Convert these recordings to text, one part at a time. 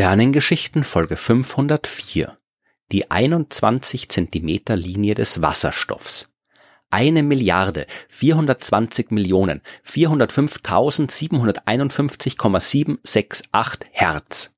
Sternengeschichten Folge 504 Die 21 Zentimeter Linie des Wasserstoffs eine Milliarde 420 Millionen 405.751,768 Hertz.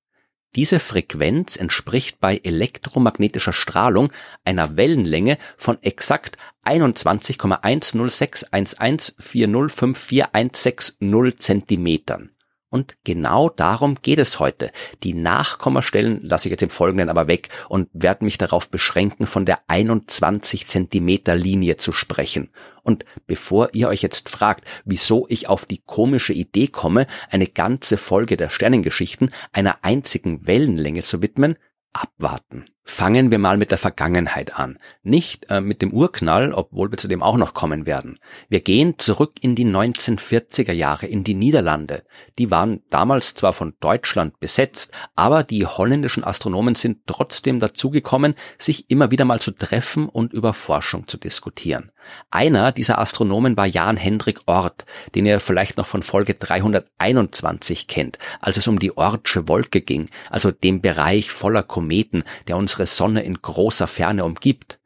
Diese Frequenz entspricht bei elektromagnetischer Strahlung einer Wellenlänge von exakt 21,10611405416 Zentimetern. Und genau darum geht es heute. Die Nachkommastellen lasse ich jetzt im Folgenden aber weg und werde mich darauf beschränken, von der 21 Zentimeter Linie zu sprechen. Und bevor ihr euch jetzt fragt, wieso ich auf die komische Idee komme, eine ganze Folge der Sternengeschichten einer einzigen Wellenlänge zu widmen, abwarten. Fangen wir mal mit der Vergangenheit an. Nicht äh, mit dem Urknall, obwohl wir zu dem auch noch kommen werden. Wir gehen zurück in die 1940er Jahre, in die Niederlande. Die waren damals zwar von Deutschland besetzt, aber die holländischen Astronomen sind trotzdem dazugekommen, sich immer wieder mal zu treffen und über Forschung zu diskutieren. Einer dieser Astronomen war Jan Hendrik Ort, den ihr vielleicht noch von Folge 321 kennt, als es um die Ortsche Wolke ging, also dem Bereich voller Kometen, der uns unsere Sonne in großer Ferne umgibt.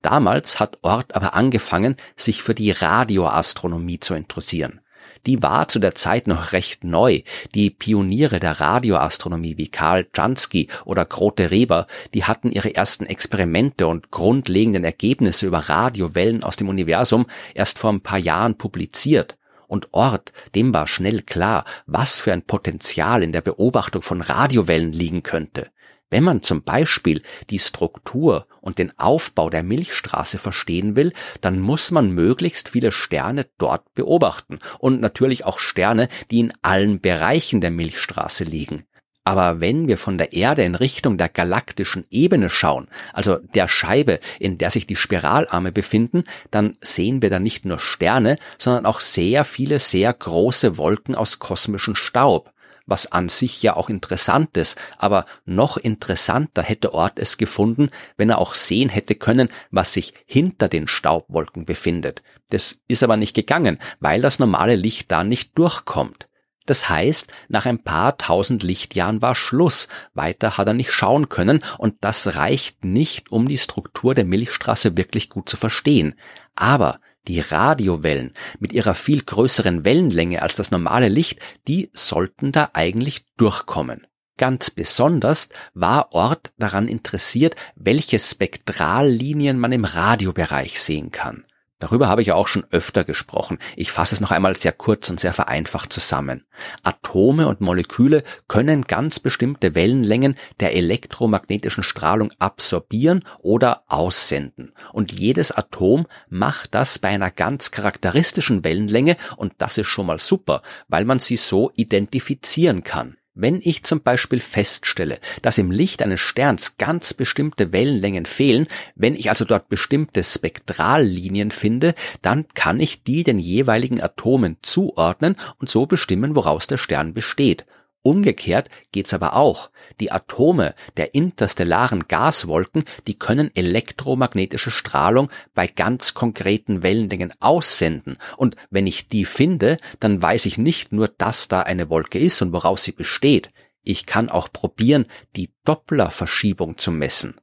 Damals hat Ort aber angefangen, sich für die Radioastronomie zu interessieren. Die war zu der Zeit noch recht neu. Die Pioniere der Radioastronomie wie Karl Jansky oder Grote Reber, die hatten ihre ersten Experimente und grundlegenden Ergebnisse über Radiowellen aus dem Universum erst vor ein paar Jahren publiziert. Und Ort, dem war schnell klar, was für ein Potenzial in der Beobachtung von Radiowellen liegen könnte. Wenn man zum Beispiel die Struktur und den Aufbau der Milchstraße verstehen will, dann muss man möglichst viele Sterne dort beobachten und natürlich auch Sterne, die in allen Bereichen der Milchstraße liegen. Aber wenn wir von der Erde in Richtung der galaktischen Ebene schauen, also der Scheibe, in der sich die Spiralarme befinden, dann sehen wir da nicht nur Sterne, sondern auch sehr viele sehr große Wolken aus kosmischem Staub was an sich ja auch interessant ist, aber noch interessanter hätte Ort es gefunden, wenn er auch sehen hätte können, was sich hinter den Staubwolken befindet. Das ist aber nicht gegangen, weil das normale Licht da nicht durchkommt. Das heißt, nach ein paar tausend Lichtjahren war Schluss, weiter hat er nicht schauen können und das reicht nicht, um die Struktur der Milchstraße wirklich gut zu verstehen. Aber die Radiowellen mit ihrer viel größeren Wellenlänge als das normale Licht, die sollten da eigentlich durchkommen. Ganz besonders war Ort daran interessiert, welche Spektrallinien man im Radiobereich sehen kann. Darüber habe ich ja auch schon öfter gesprochen. Ich fasse es noch einmal sehr kurz und sehr vereinfacht zusammen. Atome und Moleküle können ganz bestimmte Wellenlängen der elektromagnetischen Strahlung absorbieren oder aussenden. Und jedes Atom macht das bei einer ganz charakteristischen Wellenlänge und das ist schon mal super, weil man sie so identifizieren kann. Wenn ich zum Beispiel feststelle, dass im Licht eines Sterns ganz bestimmte Wellenlängen fehlen, wenn ich also dort bestimmte Spektrallinien finde, dann kann ich die den jeweiligen Atomen zuordnen und so bestimmen, woraus der Stern besteht. Umgekehrt geht's aber auch. Die Atome der interstellaren Gaswolken, die können elektromagnetische Strahlung bei ganz konkreten Wellenlängen aussenden. Und wenn ich die finde, dann weiß ich nicht nur, dass da eine Wolke ist und woraus sie besteht. Ich kann auch probieren, die Dopplerverschiebung zu messen.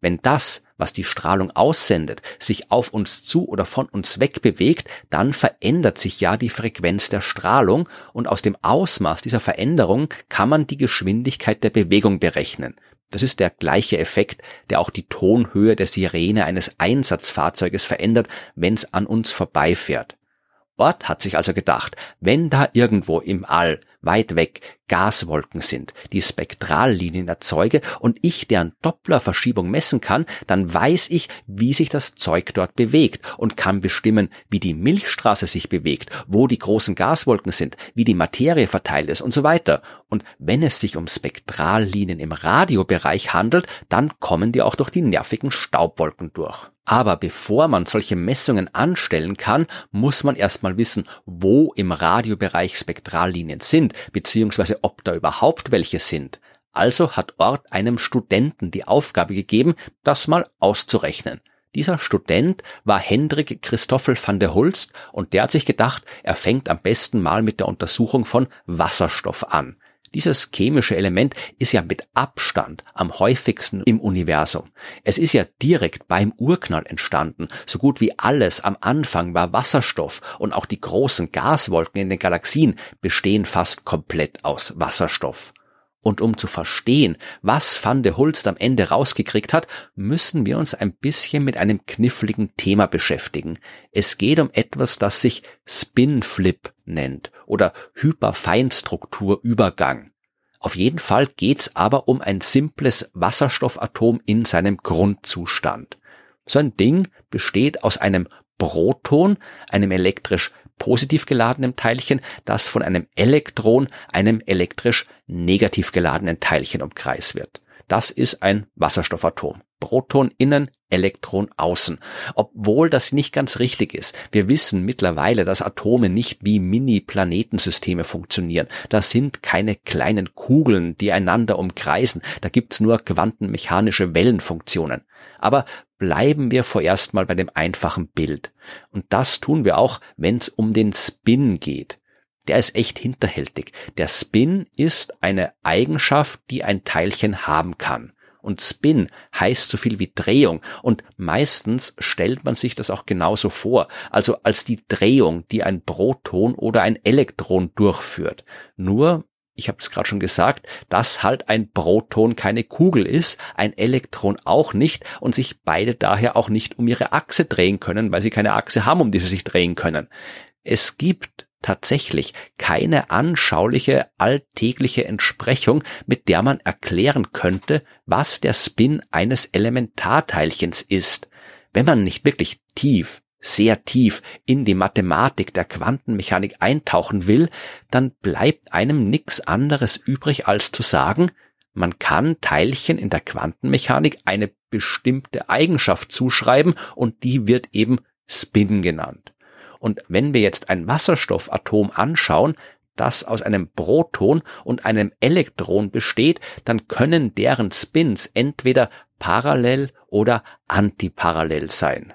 Wenn das, was die Strahlung aussendet, sich auf uns zu oder von uns weg bewegt, dann verändert sich ja die Frequenz der Strahlung und aus dem Ausmaß dieser Veränderung kann man die Geschwindigkeit der Bewegung berechnen. Das ist der gleiche Effekt, der auch die Tonhöhe der Sirene eines Einsatzfahrzeuges verändert, wenn es an uns vorbeifährt. Ort hat sich also gedacht, wenn da irgendwo im All, weit weg, Gaswolken sind, die Spektrallinien erzeuge und ich deren Dopplerverschiebung messen kann, dann weiß ich, wie sich das Zeug dort bewegt und kann bestimmen, wie die Milchstraße sich bewegt, wo die großen Gaswolken sind, wie die Materie verteilt ist und so weiter. Und wenn es sich um Spektrallinien im Radiobereich handelt, dann kommen die auch durch die nervigen Staubwolken durch. Aber bevor man solche Messungen anstellen kann, muss man erstmal wissen, wo im Radiobereich Spektrallinien sind, beziehungsweise ob da überhaupt welche sind. Also hat Ort einem Studenten die Aufgabe gegeben, das mal auszurechnen. Dieser Student war Hendrik Christoffel van der Hulst und der hat sich gedacht, er fängt am besten mal mit der Untersuchung von Wasserstoff an. Dieses chemische Element ist ja mit Abstand am häufigsten im Universum. Es ist ja direkt beim Urknall entstanden. So gut wie alles am Anfang war Wasserstoff und auch die großen Gaswolken in den Galaxien bestehen fast komplett aus Wasserstoff. Und um zu verstehen, was Van de Hulst am Ende rausgekriegt hat, müssen wir uns ein bisschen mit einem kniffligen Thema beschäftigen. Es geht um etwas, das sich Spinflip nennt oder Hyperfeinstrukturübergang. Auf jeden Fall geht's aber um ein simples Wasserstoffatom in seinem Grundzustand. So ein Ding besteht aus einem Proton, einem elektrisch positiv geladenen Teilchen, das von einem Elektron, einem elektrisch negativ geladenen Teilchen umkreist wird. Das ist ein Wasserstoffatom. Proton innen, Elektron außen. Obwohl das nicht ganz richtig ist. Wir wissen mittlerweile, dass Atome nicht wie Mini-Planetensysteme funktionieren. Das sind keine kleinen Kugeln, die einander umkreisen. Da gibt's nur quantenmechanische Wellenfunktionen. Aber bleiben wir vorerst mal bei dem einfachen Bild. Und das tun wir auch, wenn es um den Spin geht. Der ist echt hinterhältig. Der Spin ist eine Eigenschaft, die ein Teilchen haben kann. Und Spin heißt so viel wie Drehung. Und meistens stellt man sich das auch genauso vor. Also als die Drehung, die ein Proton oder ein Elektron durchführt. Nur ich habe es gerade schon gesagt, dass halt ein Proton keine Kugel ist, ein Elektron auch nicht und sich beide daher auch nicht um ihre Achse drehen können, weil sie keine Achse haben, um die sie sich drehen können. Es gibt tatsächlich keine anschauliche alltägliche Entsprechung, mit der man erklären könnte, was der Spin eines Elementarteilchens ist. Wenn man nicht wirklich tief sehr tief in die Mathematik der Quantenmechanik eintauchen will, dann bleibt einem nichts anderes übrig als zu sagen, man kann Teilchen in der Quantenmechanik eine bestimmte Eigenschaft zuschreiben und die wird eben Spin genannt. Und wenn wir jetzt ein Wasserstoffatom anschauen, das aus einem Proton und einem Elektron besteht, dann können deren Spins entweder parallel oder antiparallel sein.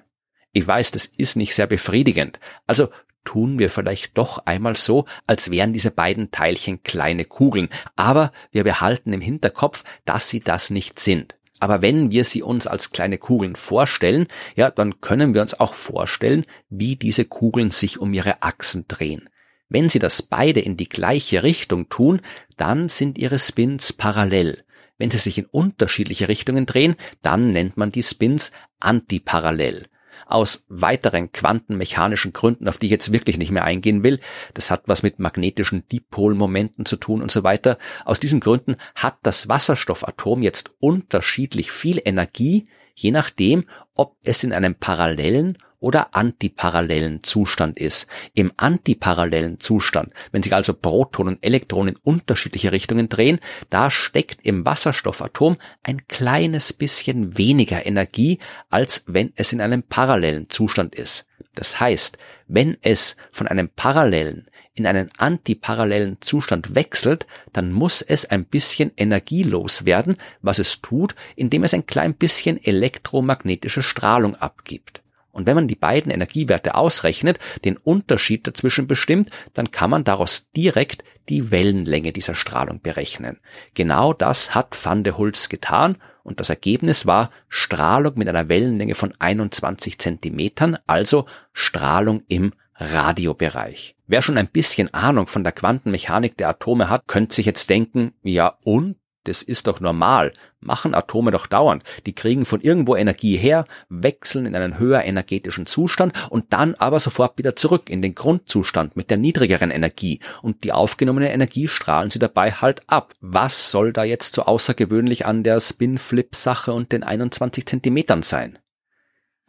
Ich weiß, das ist nicht sehr befriedigend. Also tun wir vielleicht doch einmal so, als wären diese beiden Teilchen kleine Kugeln. Aber wir behalten im Hinterkopf, dass sie das nicht sind. Aber wenn wir sie uns als kleine Kugeln vorstellen, ja, dann können wir uns auch vorstellen, wie diese Kugeln sich um ihre Achsen drehen. Wenn sie das beide in die gleiche Richtung tun, dann sind ihre Spins parallel. Wenn sie sich in unterschiedliche Richtungen drehen, dann nennt man die Spins antiparallel aus weiteren quantenmechanischen Gründen, auf die ich jetzt wirklich nicht mehr eingehen will. Das hat was mit magnetischen Dipolmomenten zu tun und so weiter. Aus diesen Gründen hat das Wasserstoffatom jetzt unterschiedlich viel Energie, je nachdem, ob es in einem parallelen oder antiparallelen Zustand ist. Im antiparallelen Zustand, wenn sich also Protonen und Elektronen in unterschiedliche Richtungen drehen, da steckt im Wasserstoffatom ein kleines bisschen weniger Energie, als wenn es in einem parallelen Zustand ist. Das heißt, wenn es von einem parallelen in einen antiparallelen Zustand wechselt, dann muss es ein bisschen energielos werden, was es tut, indem es ein klein bisschen elektromagnetische Strahlung abgibt. Und wenn man die beiden Energiewerte ausrechnet, den Unterschied dazwischen bestimmt, dann kann man daraus direkt die Wellenlänge dieser Strahlung berechnen. Genau das hat Van de Hulst getan und das Ergebnis war Strahlung mit einer Wellenlänge von 21 Zentimetern, also Strahlung im Radiobereich. Wer schon ein bisschen Ahnung von der Quantenmechanik der Atome hat, könnte sich jetzt denken, ja und? Das ist doch normal. Machen Atome doch dauernd. Die kriegen von irgendwo Energie her, wechseln in einen höher energetischen Zustand und dann aber sofort wieder zurück in den Grundzustand mit der niedrigeren Energie. Und die aufgenommene Energie strahlen sie dabei halt ab. Was soll da jetzt so außergewöhnlich an der Spin-Flip-Sache und den 21 Zentimetern sein?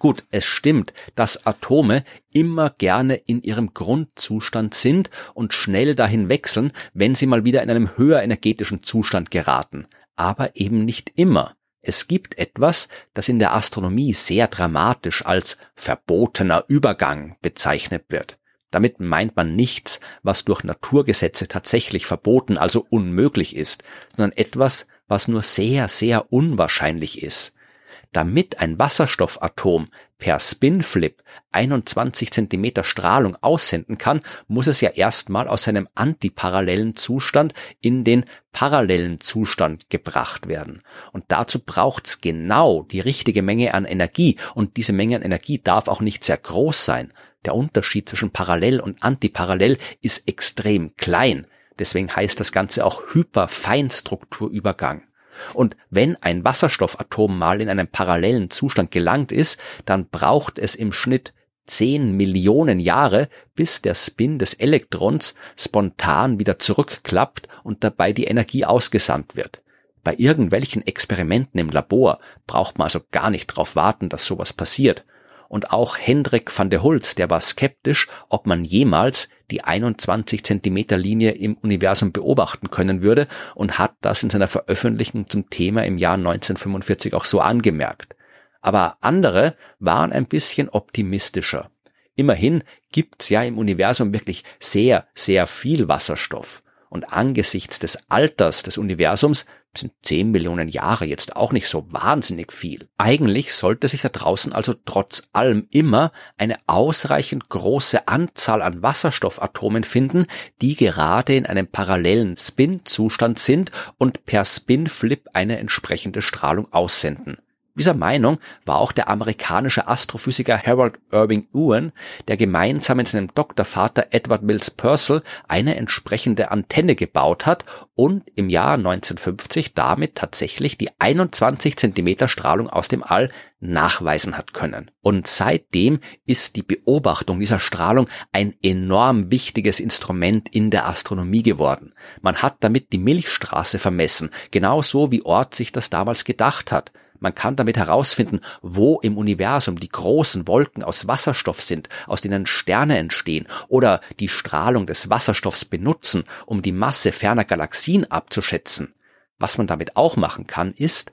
Gut, es stimmt, dass Atome immer gerne in ihrem Grundzustand sind und schnell dahin wechseln, wenn sie mal wieder in einem höher energetischen Zustand geraten. Aber eben nicht immer. Es gibt etwas, das in der Astronomie sehr dramatisch als verbotener Übergang bezeichnet wird. Damit meint man nichts, was durch Naturgesetze tatsächlich verboten, also unmöglich ist, sondern etwas, was nur sehr, sehr unwahrscheinlich ist. Damit ein Wasserstoffatom per Spinflip 21 Zentimeter Strahlung aussenden kann, muss es ja erstmal aus seinem antiparallelen Zustand in den parallelen Zustand gebracht werden. Und dazu braucht's genau die richtige Menge an Energie und diese Menge an Energie darf auch nicht sehr groß sein. Der Unterschied zwischen parallel und antiparallel ist extrem klein. Deswegen heißt das Ganze auch Hyperfeinstrukturübergang. Und wenn ein Wasserstoffatom mal in einem parallelen Zustand gelangt ist, dann braucht es im Schnitt 10 Millionen Jahre, bis der Spin des Elektrons spontan wieder zurückklappt und dabei die Energie ausgesandt wird. Bei irgendwelchen Experimenten im Labor braucht man also gar nicht darauf warten, dass sowas passiert. Und auch Hendrik van der Hulst, der war skeptisch, ob man jemals die 21 Zentimeter Linie im Universum beobachten können würde und hat das in seiner Veröffentlichung zum Thema im Jahr 1945 auch so angemerkt. Aber andere waren ein bisschen optimistischer. Immerhin gibt's ja im Universum wirklich sehr, sehr viel Wasserstoff. Und angesichts des Alters des Universums sind 10 Millionen Jahre jetzt auch nicht so wahnsinnig viel. Eigentlich sollte sich da draußen also trotz allem immer eine ausreichend große Anzahl an Wasserstoffatomen finden, die gerade in einem parallelen Spin-Zustand sind und per Spin-Flip eine entsprechende Strahlung aussenden. Dieser Meinung war auch der amerikanische Astrophysiker Harold Irving Ewan, der gemeinsam mit seinem Doktorvater Edward Mills Purcell eine entsprechende Antenne gebaut hat und im Jahr 1950 damit tatsächlich die 21 Zentimeter Strahlung aus dem All nachweisen hat können. Und seitdem ist die Beobachtung dieser Strahlung ein enorm wichtiges Instrument in der Astronomie geworden. Man hat damit die Milchstraße vermessen, genauso wie Ort sich das damals gedacht hat. Man kann damit herausfinden, wo im Universum die großen Wolken aus Wasserstoff sind, aus denen Sterne entstehen oder die Strahlung des Wasserstoffs benutzen, um die Masse ferner Galaxien abzuschätzen. Was man damit auch machen kann, ist,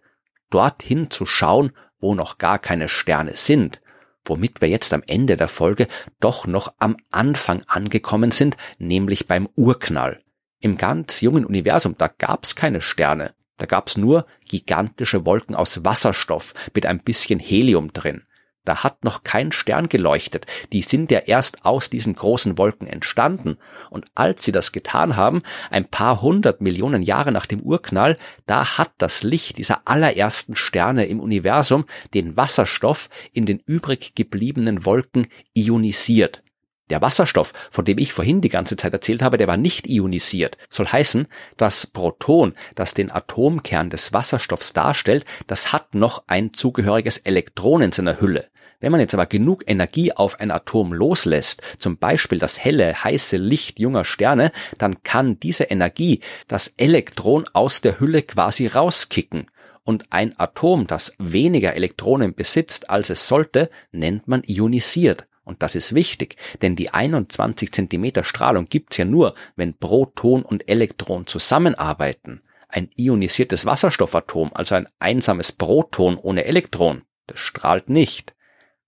dorthin zu schauen, wo noch gar keine Sterne sind, womit wir jetzt am Ende der Folge doch noch am Anfang angekommen sind, nämlich beim Urknall. Im ganz jungen Universum, da gab's keine Sterne. Da gab's nur gigantische Wolken aus Wasserstoff mit ein bisschen Helium drin. Da hat noch kein Stern geleuchtet. Die sind ja erst aus diesen großen Wolken entstanden. Und als sie das getan haben, ein paar hundert Millionen Jahre nach dem Urknall, da hat das Licht dieser allerersten Sterne im Universum den Wasserstoff in den übrig gebliebenen Wolken ionisiert. Der Wasserstoff, von dem ich vorhin die ganze Zeit erzählt habe, der war nicht ionisiert. Soll heißen, das Proton, das den Atomkern des Wasserstoffs darstellt, das hat noch ein zugehöriges Elektron in seiner Hülle. Wenn man jetzt aber genug Energie auf ein Atom loslässt, zum Beispiel das helle, heiße Licht junger Sterne, dann kann diese Energie das Elektron aus der Hülle quasi rauskicken. Und ein Atom, das weniger Elektronen besitzt, als es sollte, nennt man ionisiert. Und das ist wichtig, denn die 21 Zentimeter Strahlung gibt's ja nur, wenn Proton und Elektron zusammenarbeiten. Ein ionisiertes Wasserstoffatom, also ein einsames Proton ohne Elektron, das strahlt nicht.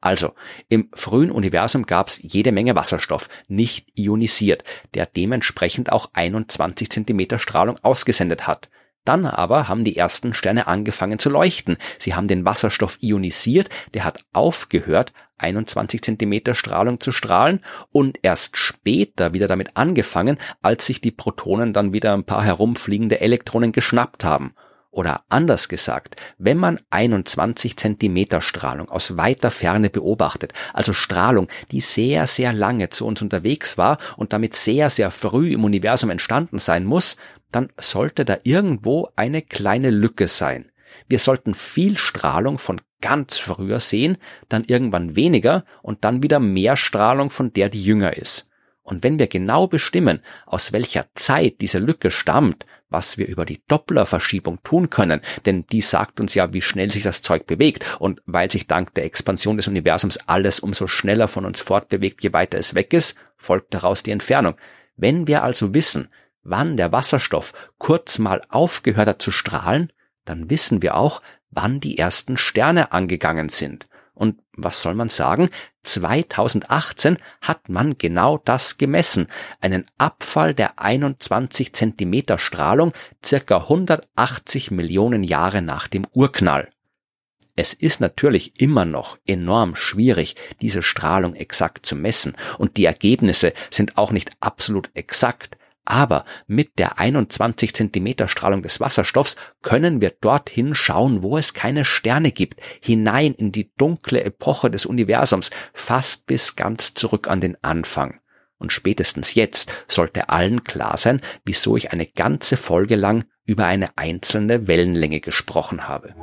Also, im frühen Universum gab's jede Menge Wasserstoff, nicht ionisiert, der dementsprechend auch 21 Zentimeter Strahlung ausgesendet hat. Dann aber haben die ersten Sterne angefangen zu leuchten. Sie haben den Wasserstoff ionisiert, der hat aufgehört, 21 Zentimeter Strahlung zu strahlen und erst später wieder damit angefangen, als sich die Protonen dann wieder ein paar herumfliegende Elektronen geschnappt haben. Oder anders gesagt, wenn man 21 Zentimeter Strahlung aus weiter Ferne beobachtet, also Strahlung, die sehr, sehr lange zu uns unterwegs war und damit sehr, sehr früh im Universum entstanden sein muss, dann sollte da irgendwo eine kleine Lücke sein. Wir sollten viel Strahlung von ganz früher sehen, dann irgendwann weniger und dann wieder mehr Strahlung, von der die jünger ist. Und wenn wir genau bestimmen, aus welcher Zeit diese Lücke stammt, was wir über die Dopplerverschiebung tun können, denn die sagt uns ja, wie schnell sich das Zeug bewegt und weil sich dank der Expansion des Universums alles umso schneller von uns fortbewegt, je weiter es weg ist, folgt daraus die Entfernung. Wenn wir also wissen, wann der Wasserstoff kurz mal aufgehört hat zu strahlen, dann wissen wir auch, wann die ersten Sterne angegangen sind. Und was soll man sagen? 2018 hat man genau das gemessen. Einen Abfall der 21 Zentimeter Strahlung circa 180 Millionen Jahre nach dem Urknall. Es ist natürlich immer noch enorm schwierig, diese Strahlung exakt zu messen und die Ergebnisse sind auch nicht absolut exakt, aber mit der 21 Zentimeter Strahlung des Wasserstoffs können wir dorthin schauen, wo es keine Sterne gibt, hinein in die dunkle Epoche des Universums, fast bis ganz zurück an den Anfang. Und spätestens jetzt sollte allen klar sein, wieso ich eine ganze Folge lang über eine einzelne Wellenlänge gesprochen habe.